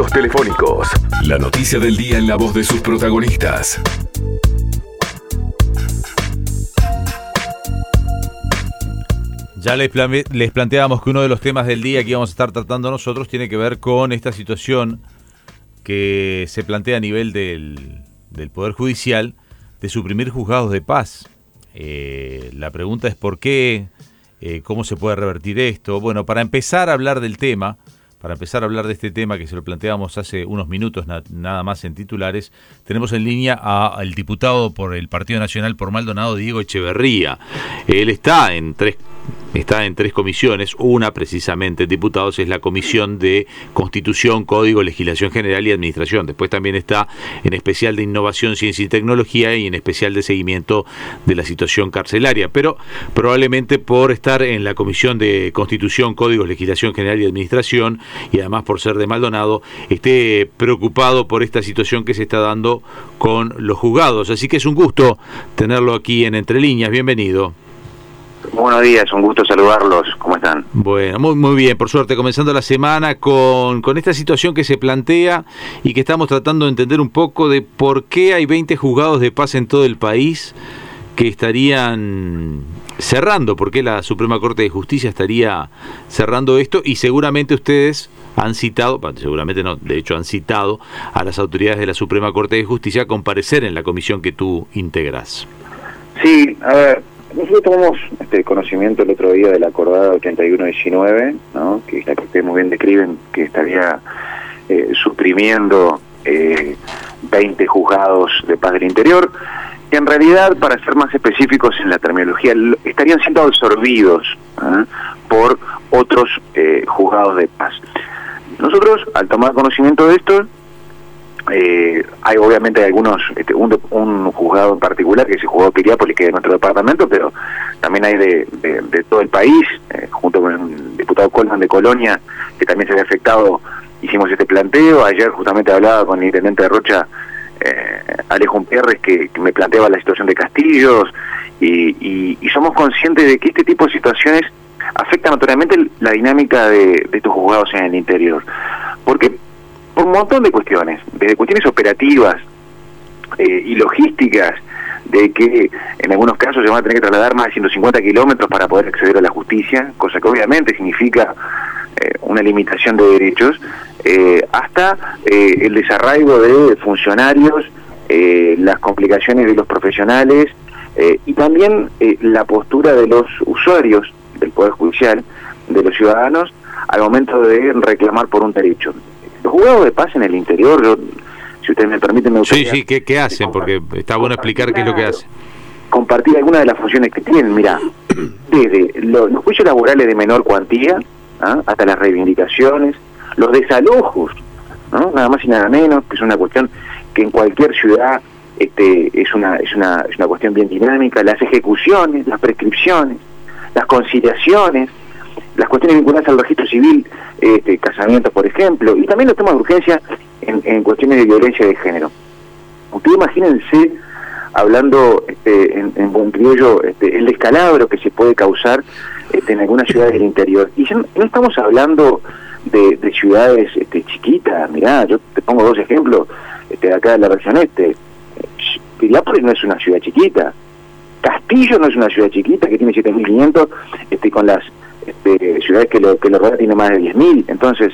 Contactos telefónicos. La noticia del día en la voz de sus protagonistas. Ya les, les planteábamos que uno de los temas del día que íbamos a estar tratando nosotros tiene que ver con esta situación que se plantea a nivel del, Poder Judicial de suprimir juzgados de paz. Eh, la pregunta es por qué, eh, cómo se puede revertir esto. Bueno, para empezar a hablar del tema, para empezar a hablar de este tema que se lo planteamos hace unos minutos nada más en titulares, tenemos en línea al diputado por el Partido Nacional por Maldonado, Diego Echeverría. Él está en tres está en tres comisiones. Una, precisamente, diputados, es la Comisión de Constitución, Código, Legislación General y Administración. Después también está en especial de Innovación, Ciencia y Tecnología y en especial de seguimiento de la situación carcelaria. Pero probablemente por estar en la Comisión de Constitución, Código, Legislación General y Administración y además por ser de Maldonado, esté preocupado por esta situación que se está dando con los juzgados. Así que es un gusto tenerlo aquí en Entre Líneas. Bienvenido. Buenos días, un gusto saludarlos. ¿Cómo están? Bueno, muy, muy bien, por suerte, comenzando la semana con, con esta situación que se plantea y que estamos tratando de entender un poco de por qué hay 20 juzgados de paz en todo el país que estarían cerrando, por qué la Suprema Corte de Justicia estaría cerrando esto y seguramente ustedes han citado, seguramente no, de hecho han citado a las autoridades de la Suprema Corte de Justicia a comparecer en la comisión que tú integras. Sí, a ver, nosotros tomamos este conocimiento el otro día de la acordada 8119, ¿no? que es la que ustedes muy bien describen, que estaría eh, suprimiendo eh, 20 juzgados de paz del interior, que en realidad, para ser más específicos en la terminología, estarían siendo absorbidos ¿eh? por otros eh, juzgados de paz. Nosotros, al tomar conocimiento de esto, eh, hay obviamente algunos, este, un, juzgado en particular que se jugó a Piriápolis, que es nuestro departamento, pero también hay de, todo el país, eh, junto con el diputado Colman de Colonia, que también se había afectado, hicimos este planteo. Ayer justamente hablaba con el intendente de Rocha, eh, Alejo Pierres, que, me planteaba la situación de Castillos, y, somos conscientes de que este tipo de situaciones afectan notoriamente la dinámica de, de estos juzgados en el interior. Porque por un montón de cuestiones, desde cuestiones operativas eh, y logísticas, de que en algunos casos se van a tener que trasladar más de 150 kilómetros para poder acceder a la justicia, cosa que obviamente significa eh, una limitación de derechos, eh, hasta el desarraigo de funcionarios, las complicaciones de los profesionales y también la postura de los usuarios del Poder Judicial, de los ciudadanos, al momento de reclamar por un derecho. Los jugados de paz en el interior, si ustedes me permiten, me gustaría... Sí, sí, ¿qué, qué hacen? Porque está bueno explicar qué es lo que hacen. Compartir algunas de las funciones que tienen, mira, desde los, juicios laborales de menor cuantía ¿ah? hasta las reivindicaciones, los desalojos, ¿no? nada más y nada menos, que es una cuestión que en cualquier ciudad este, es, una, es, una, es una cuestión bien dinámica, las ejecuciones, las prescripciones, las conciliaciones, las cuestiones vinculadas al registro civil, este, casamientos, por ejemplo, y también los temas de urgencia en, cuestiones de violencia de género. Ustedes imagínense, hablando este, en, buen criollo, este, el descalabro que se puede causar este, en algunas ciudades del interior. Y no, estamos hablando de, ciudades este, chiquitas, mirá, yo te pongo dos ejemplos de acá de la región este. Piriápolis no es una ciudad chiquita, Castillo no es una ciudad chiquita que tiene 7.500 este, con las este, ciudades que lo, que lo rodea tiene más de 10.000. Entonces,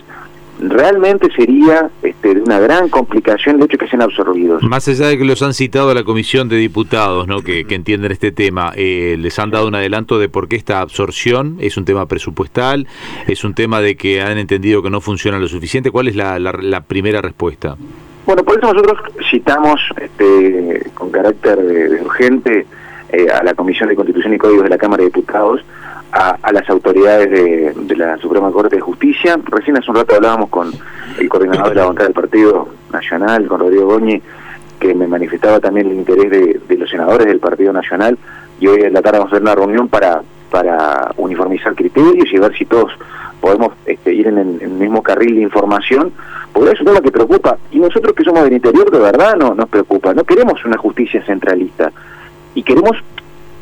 realmente sería este, de una gran complicación el hecho que sean absorbidos. Más allá de que los han citado a la comisión de diputados ¿no? que, entienden este tema, eh, ¿les han dado un adelanto de por qué esta absorción es un tema presupuestal? ¿Es un tema de que han entendido que no funciona lo suficiente? ¿Cuál es la, la, primera respuesta? Bueno, por eso nosotros citamos este, con carácter de, urgente eh, a la Comisión de Constitución y Códigos de la Cámara de Diputados a, las autoridades de, la Suprema Corte de Justicia. Recién hace un rato hablábamos con el coordinador de la bancada del Partido Nacional, con Rodrigo Goñi, que me manifestaba también el interés de, los senadores del Partido Nacional. Y hoy en la tarde vamos a hacer una reunión para, para uniformizar criterios y ver si todos podemos este, ir en el, mismo carril de información, porque es un tema que preocupa. Y nosotros que somos del interior de verdad no nos preocupa, no queremos una justicia centralista. Y queremos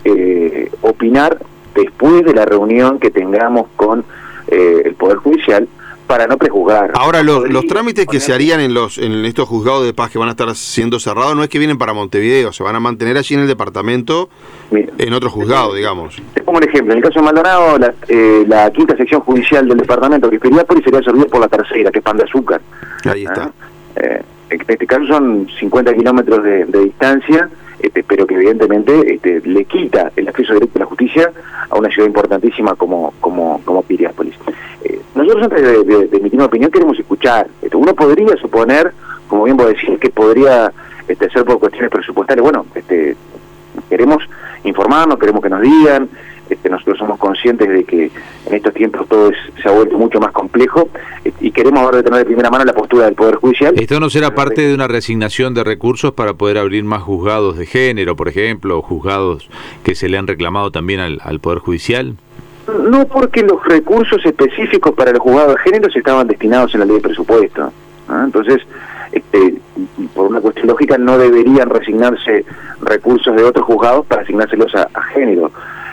eh, opinar después de la reunión que tengamos con eh, el Poder Judicial para no prejuzgar. Ahora, los, los trámites que se harían en los en estos juzgados de paz que van a estar siendo cerrados no es que vienen para Montevideo, se van a mantener allí en el departamento, en otro juzgado, digamos. Te pongo un ejemplo, en el caso de Maldonado, la, eh, la quinta sección judicial del departamento que Piriápolis sería servida por la tercera, que es Pan de Azúcar. Ahí está. ¿Ah? Eh, en este caso son 50 kilómetros de, de distancia, este, pero que evidentemente este, le quita el acceso directo a la justicia a una ciudad importantísima como, como, como Piriápolis. Eh, nosotros antes de, de, de, emitir una opinión queremos escuchar. Este, uno podría suponer, como bien vos decís, que podría este, ser por cuestiones presupuestarias. Bueno, este, queremos informarnos, queremos que nos digan, nosotros somos conscientes de que en estos tiempos todo es, se ha vuelto mucho más complejo y queremos ahora tener de primera mano la postura del Poder Judicial. ¿Esto no será parte de una resignación de recursos para poder abrir más juzgados de género, por ejemplo, o juzgados que se le han reclamado también al, al Poder Judicial? No, porque los recursos específicos para el juzgado de género se estaban destinados en la ley de presupuesto. ¿no? Entonces, este, por una cuestión lógica, no deberían resignarse recursos de otros juzgados para asignárselos a, a género.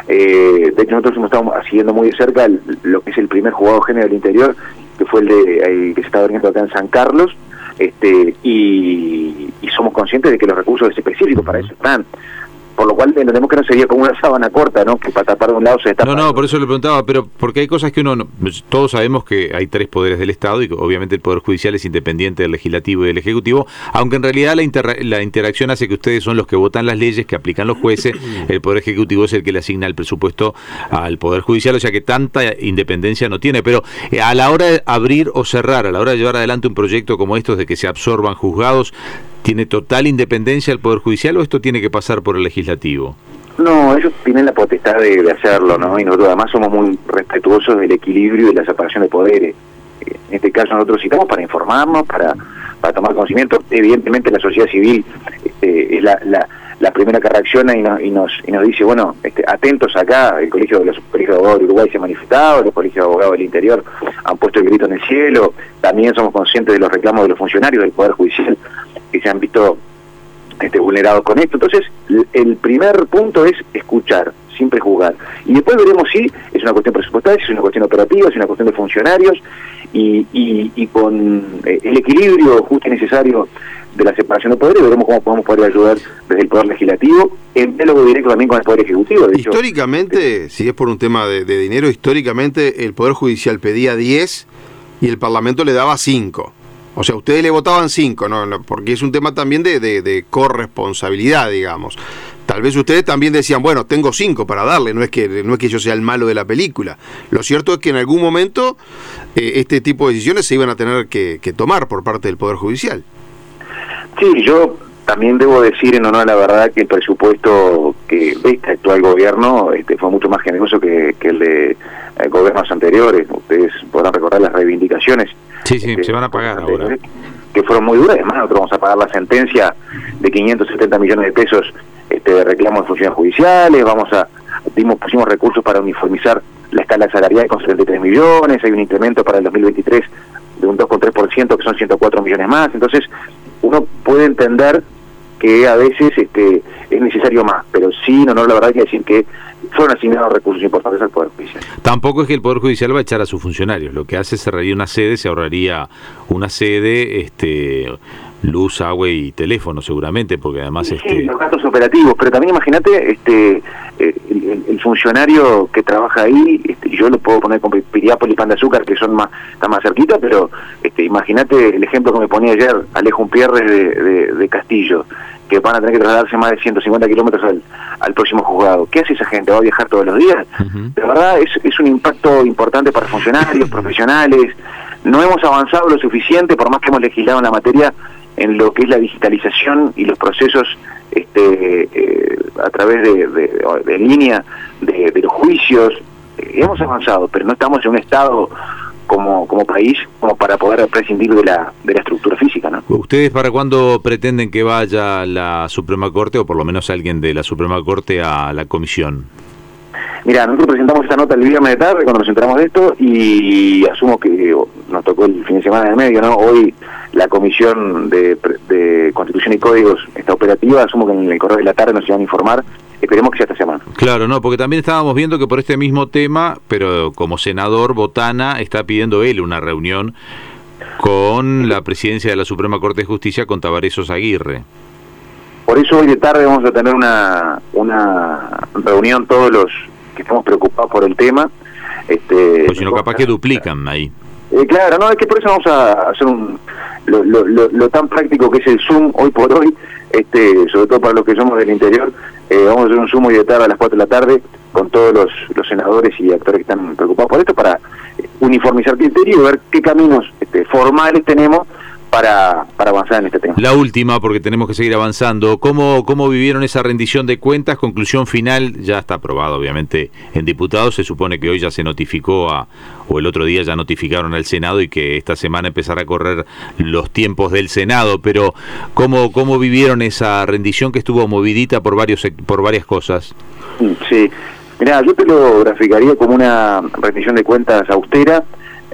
Eh, de hecho, nosotros estamos siguiendo muy de cerca lo que es el primer juzgado género del interior, que fue el, de, que se está abriendo acá en San Carlos, este, y, y somos conscientes de que los recursos específicos para eso están por lo cual entendemos que no sería como una sábana corta, ¿no? Que para tapar de un lado se tapa. No, no, por eso le preguntaba, pero porque hay cosas que uno, no, todos sabemos que hay tres poderes del Estado y que obviamente el Poder Judicial es independiente del Legislativo y del Ejecutivo, aunque en realidad la, inter, la interacción hace que ustedes son los que votan las leyes, que aplican los jueces, el Poder Ejecutivo es el que le asigna el presupuesto al Poder Judicial, o sea que tanta independencia no tiene, pero eh, a la hora de abrir o cerrar, a la hora de llevar adelante un proyecto como estos de que se absorban juzgados, ¿Tiene total independencia el Poder Judicial o esto tiene que pasar por el Legislativo? No, ellos tienen la potestad de, hacerlo, ¿no? Y nosotros además somos muy respetuosos del equilibrio y de la separación de poderes. En este caso nosotros citamos para informarnos, para, para tomar conocimiento. Evidentemente la sociedad civil este, es la, la, primera que reacciona y, no, y, nos, y nos dice, bueno, este, atentos acá, el Colegio de los de Abogados de Uruguay se ha manifestado, los Colegios de Abogados del Interior han puesto el grito en el cielo, también somos conscientes de los reclamos de los funcionarios del Poder Judicial que se han visto este, vulnerados con esto. Entonces, el primer punto es escuchar, siempre jugar. Y después veremos si es una cuestión presupuestaria, si es una cuestión operativa, si es una cuestión de funcionarios, y, y, con el equilibrio justo y necesario de la separación de poderes, veremos cómo podemos poder ayudar desde el Poder Legislativo, en diálogo directo también con el Poder Ejecutivo. Históricamente, si es por un tema de, de dinero, históricamente el Poder Judicial pedía 10 y el Parlamento le daba 5. O sea, ustedes le votaban cinco, ¿no? porque es un tema también de, de, de, corresponsabilidad, digamos. Tal vez ustedes también decían, bueno, tengo cinco para darle, no es que no es que yo sea el malo de la película. Lo cierto es que en algún momento eh, este tipo de decisiones se iban a tener que, tomar por parte del Poder Judicial. Sí, yo también debo decir en honor a la verdad que el presupuesto que ve este actual gobierno este, fue mucho más generoso que, que el de eh, gobiernos anteriores. Ustedes podrán recordar las reivindicaciones Sí, sí, este, se van a pagar ahora. Que fueron muy duras, además nosotros vamos a pagar la sentencia de 570 millones de pesos este, de reclamos de funciones judiciales, vamos a, dimos, pusimos recursos para uniformizar la escala salarial con 73 millones, hay un incremento para el 2023 de un 2,3% que son 104 millones más, entonces uno puede entender que a veces este, es necesario más, pero sí, no, no, la verdad hay que decir que fueron asignados recursos importantes al Poder Judicial. Tampoco es que el Poder Judicial va a echar a sus funcionarios, lo que hace es cerraría una sede, se ahorraría una sede, este luz, agua y teléfono seguramente, porque además... Sí, este... los gastos operativos, pero también imagínate este el, el, funcionario que trabaja ahí, este, yo lo puedo poner con Piriápolis y Pan de Azúcar, que son más, están más cerquita, pero este, imagínate el ejemplo que me ponía ayer, Alejo Pierre de, de, de Castillo, que van a tener que trasladarse más de 150 kilómetros al, al próximo juzgado. ¿Qué hace esa gente? ¿Va a viajar todos los días? Uh -huh. De verdad es, es un impacto importante para funcionarios, profesionales. No hemos avanzado lo suficiente, por más que hemos legislado en la materia, en lo que es la digitalización y los procesos este, eh, a través de, de, de línea de, de, los juicios. Eh, hemos avanzado, pero no estamos en un estado como, como país como para poder prescindir de la, de la estructura física. ¿no? ¿Ustedes para cuándo pretenden que vaya la Suprema Corte o por lo menos alguien de la Suprema Corte a la comisión? Mira, nosotros presentamos esta nota el viernes de tarde cuando nos enteramos de esto y asumo que nos tocó el fin de semana de medio, ¿no? Hoy la Comisión de, de Constitución y Códigos está operativa, asumo que en el correo de la tarde nos iban a informar esperemos que sea esta semana. Claro, no, porque también estábamos viendo que por este mismo tema, pero como senador, Botana está pidiendo él una reunión con la presidencia de la Suprema Corte de Justicia con Tavaresos Aguirre. Por eso hoy de tarde vamos a tener una, una reunión todos los que estamos preocupados por el tema. Este, pues si no, capaz que duplican ahí. Eh, claro, no, es que por eso vamos a hacer un, lo, lo, lo, tan práctico que es el Zoom hoy por hoy, este, sobre todo para los que somos del interior, eh, vamos a hacer un Zoom hoy de tarde a las 4 de la tarde con todos los, los senadores y actores que están preocupados por esto para uniformizar criterio y ver qué caminos este, formales tenemos para, para avanzar en este tema. La última, porque tenemos que seguir avanzando. ¿Cómo, ¿Cómo vivieron esa rendición de cuentas? Conclusión final, ya está aprobado, obviamente, en diputados. Se supone que hoy ya se notificó a, o el otro día ya notificaron al Senado y que esta semana empezará a correr los tiempos del Senado. Pero, ¿cómo, cómo vivieron esa rendición que estuvo movidita por, varios, por varias cosas? Sí, mira, yo te lo graficaría como una rendición de cuentas austera,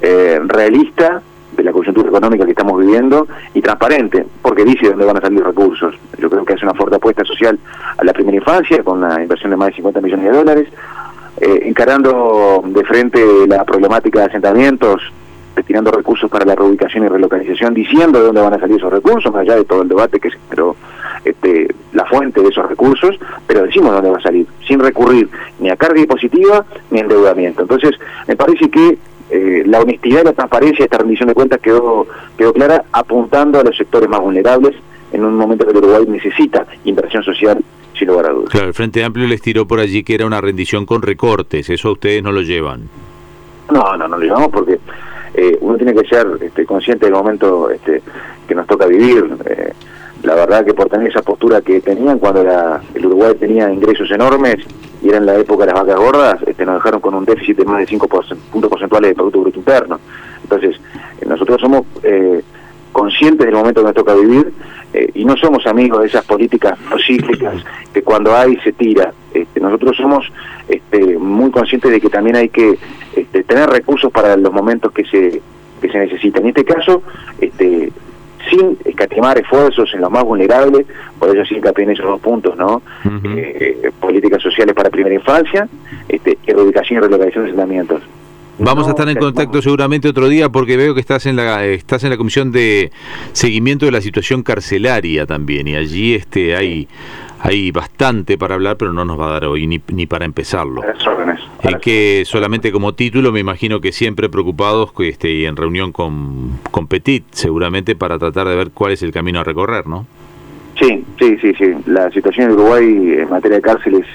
eh, realista de la coyuntura económica que estamos viviendo y transparente, porque dice dónde van a salir recursos. Yo creo que hace una fuerte apuesta social a la primera infancia, con una inversión de más de 50 millones de dólares, eh, encarando de frente la problemática de asentamientos, destinando recursos para la reubicación y relocalización, diciendo de dónde van a salir esos recursos, más allá de todo el debate que se generó este, la fuente de esos recursos, pero decimos dónde va a salir, sin recurrir ni a carga impositiva ni a endeudamiento. Entonces, me parece que eh, la honestidad y la transparencia de esta rendición de cuentas quedó, quedó clara apuntando a los sectores más vulnerables en un momento que el Uruguay necesita inversión social sin lugar a dudas. Claro, el Frente Amplio les tiró por allí que era una rendición con recortes, eso ustedes no lo llevan. No, no, no lo llevamos porque eh, uno tiene que ser este, consciente del momento este, que nos toca vivir. Eh, la verdad que por tener esa postura que tenían cuando el Uruguay tenía ingresos enormes y era en la época de las vacas gordas, este, nos dejaron con un déficit de más de 5 puntos porcentuales de Producto Bruto Interno. Entonces, eh, nosotros somos eh, conscientes del momento que nos toca vivir eh, y no somos amigos de esas políticas cíclicas que cuando hay se tira. Este, nosotros somos este, muy conscientes de que también hay que este, tener recursos para los momentos que se que se necesitan. En este caso, este, sin escatimar esfuerzos en los más vulnerables, por eso sí hincapié en esos dos puntos, ¿no? Eh, políticas sociales para primera infancia, este, erradicación y relocalización de asentamientos. Vamos a estar en contacto seguramente otro día porque veo que estás en la estás en la comisión de seguimiento de la situación carcelaria también y allí este hay hay bastante para hablar, pero no nos va a dar hoy ni, ni para empezarlo. Es que solamente como título me imagino que siempre preocupados este, y en reunión con, con Petit, seguramente para tratar de ver cuál es el camino a recorrer, ¿no? Sí, sí, sí, sí. La situación en Uruguay en materia de cárceles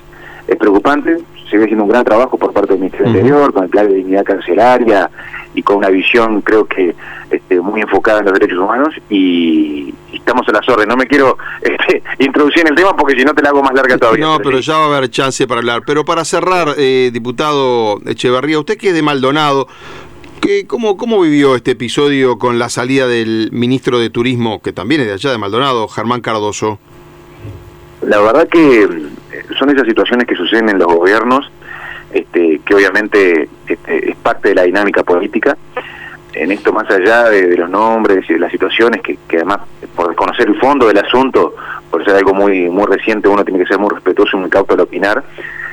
es preocupante. Se ve haciendo un gran trabajo por parte del Ministerio del Interior, con el plan de dignidad carcelaria y con una visión, creo que, este, muy enfocada en los derechos humanos. Y, estamos a las órdenes. No me quiero este, introducir en el tema porque si no te la hago más larga todavía. No, pero ya va a haber chance para hablar. Pero para cerrar, eh, diputado Echeverría, usted que es de Maldonado, ¿qué, cómo, ¿cómo vivió este episodio con la salida del ministro de Turismo, que también es de allá de Maldonado, Germán Cardoso? La verdad que son esas situaciones que suceden en los gobiernos, este, que obviamente este, es parte de la dinámica política. En esto, más allá de, los nombres y de las situaciones, que, además, por desconocer el fondo del asunto, por ser algo muy muy reciente, uno tiene que ser muy respetuoso y muy cauto al opinar.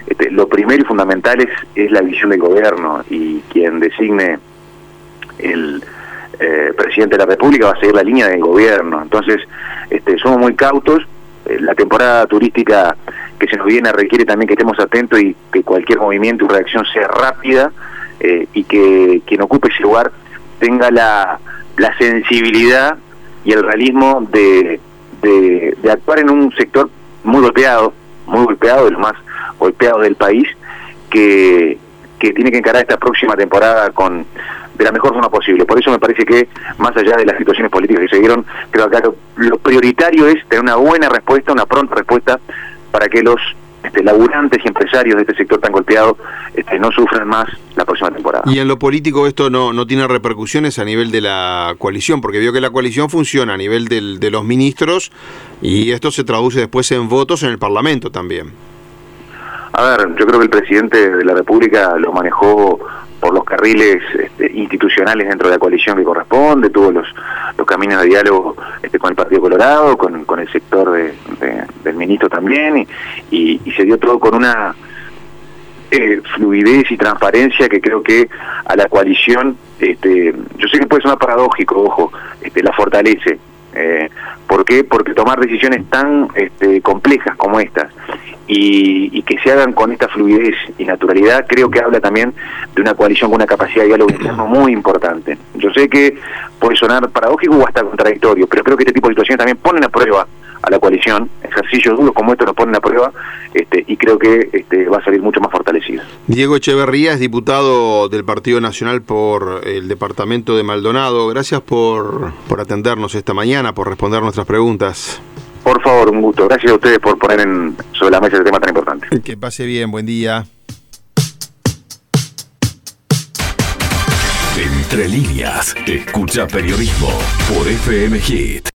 Este, lo primero y fundamental es, es la visión del gobierno y quien designe el eh, presidente de la República va a seguir la línea del gobierno. Entonces, este, somos muy cautos. Eh, la temporada turística que se nos viene requiere también que estemos atentos y que cualquier movimiento y reacción sea rápida eh, y que quien ocupe ese lugar tenga la, la sensibilidad y el realismo de, de, actuar en un sector muy golpeado, muy golpeado, de los más golpeados del país, que, que tiene que encarar esta próxima temporada con de la mejor forma posible. Por eso me parece que, más allá de las situaciones políticas que se dieron, creo que acá lo prioritario es tener una buena respuesta, una pronta respuesta para que los este, laburantes y empresarios de este sector tan golpeado este, no sufran más la próxima temporada. Y en lo político esto no, no tiene repercusiones a nivel de la coalición, porque vio que la coalición funciona a nivel del, de los ministros y esto se traduce después en votos en el Parlamento también. A ver, yo creo que el presidente de la República lo manejó por los carriles este, institucionales dentro de la coalición que corresponde, tuvo los, los caminos de diálogo este, con el Partido Colorado, con, con el sector de, del ministro también, y, se dio todo con una eh, fluidez y transparencia que creo que a la coalición, este, yo sé que puede sonar paradójico, ojo, este, la fortalece. Eh, ¿Por qué? Porque tomar decisiones tan este, complejas como estas y, que se hagan con esta fluidez y naturalidad, creo que habla también de una coalición con una capacidad de diálogo interno muy importante. Yo sé que puede sonar paradójico o hasta contradictorio, pero creo que este tipo de situaciones también ponen a prueba a la coalición, ejercicios duros como estos lo ponen a prueba este, y creo que este, va a salir mucho más fortalecida. Diego Echeverría es diputado del Partido Nacional por el departamento de Maldonado. Gracias por, por atendernos esta mañana, por responder nuestras preguntas. Por favor, un gusto. Gracias a ustedes por poner en, sobre la mesa este tema tan importante. Que pase bien, buen día. Entre líneas, escucha periodismo por FM Hit.